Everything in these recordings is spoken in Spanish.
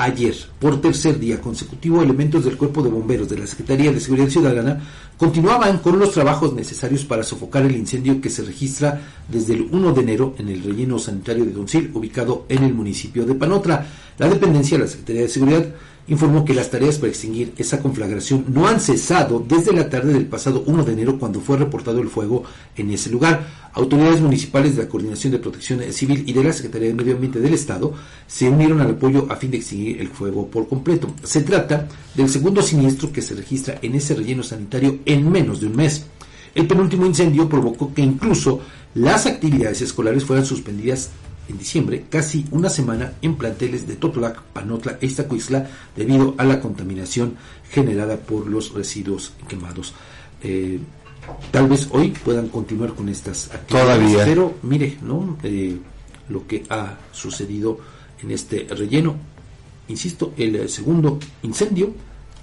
Ayer, por tercer día consecutivo, elementos del Cuerpo de Bomberos de la Secretaría de Seguridad Ciudadana continuaban con los trabajos necesarios para sofocar el incendio que se registra desde el 1 de enero en el relleno sanitario de Doncil, ubicado en el municipio de Panotra. La dependencia de la Secretaría de Seguridad informó que las tareas para extinguir esa conflagración no han cesado desde la tarde del pasado 1 de enero cuando fue reportado el fuego en ese lugar. Autoridades municipales de la Coordinación de Protección Civil y de la Secretaría de Medio Ambiente del Estado se unieron al apoyo a fin de extinguir el fuego por completo. Se trata del segundo siniestro que se registra en ese relleno sanitario en menos de un mes. El penúltimo incendio provocó que incluso las actividades escolares fueran suspendidas en diciembre, casi una semana en planteles de Totolac, Panotla e Iztacuixtla debido a la contaminación generada por los residuos quemados. Eh, tal vez hoy puedan continuar con estas actividades, Todavía. pero mire, ¿no? Eh, lo que ha sucedido en este relleno, insisto, el segundo incendio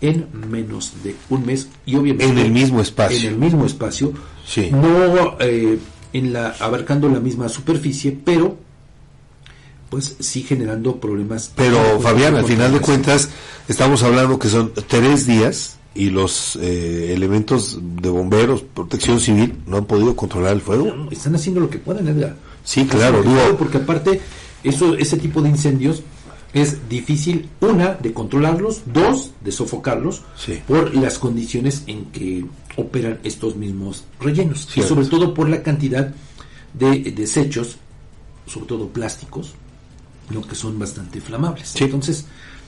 en menos de un mes y obviamente En el mismo espacio. en el mismo espacio, Sí. no eh, en la abarcando la misma superficie, pero pues sí generando problemas. Pero con- Fabián, al final de contaminación. cuentas, estamos hablando que son tres días y los eh, elementos de bomberos, protección civil, no han podido controlar el fuego. están haciendo lo que pueden, Edgar. Sí, Están claro, lo digo- pueden, porque aparte eso ese tipo de incendios es difícil una de controlarlos, dos de sofocarlos Sí. por las condiciones en que operan estos mismos rellenos y sobre todo por la cantidad de desechos, sobre todo plásticos, ¿no? que son bastante inflamables. Sí. Entonces,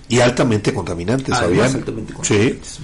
Y altamente contaminantes, además altamente Sí. contaminantes.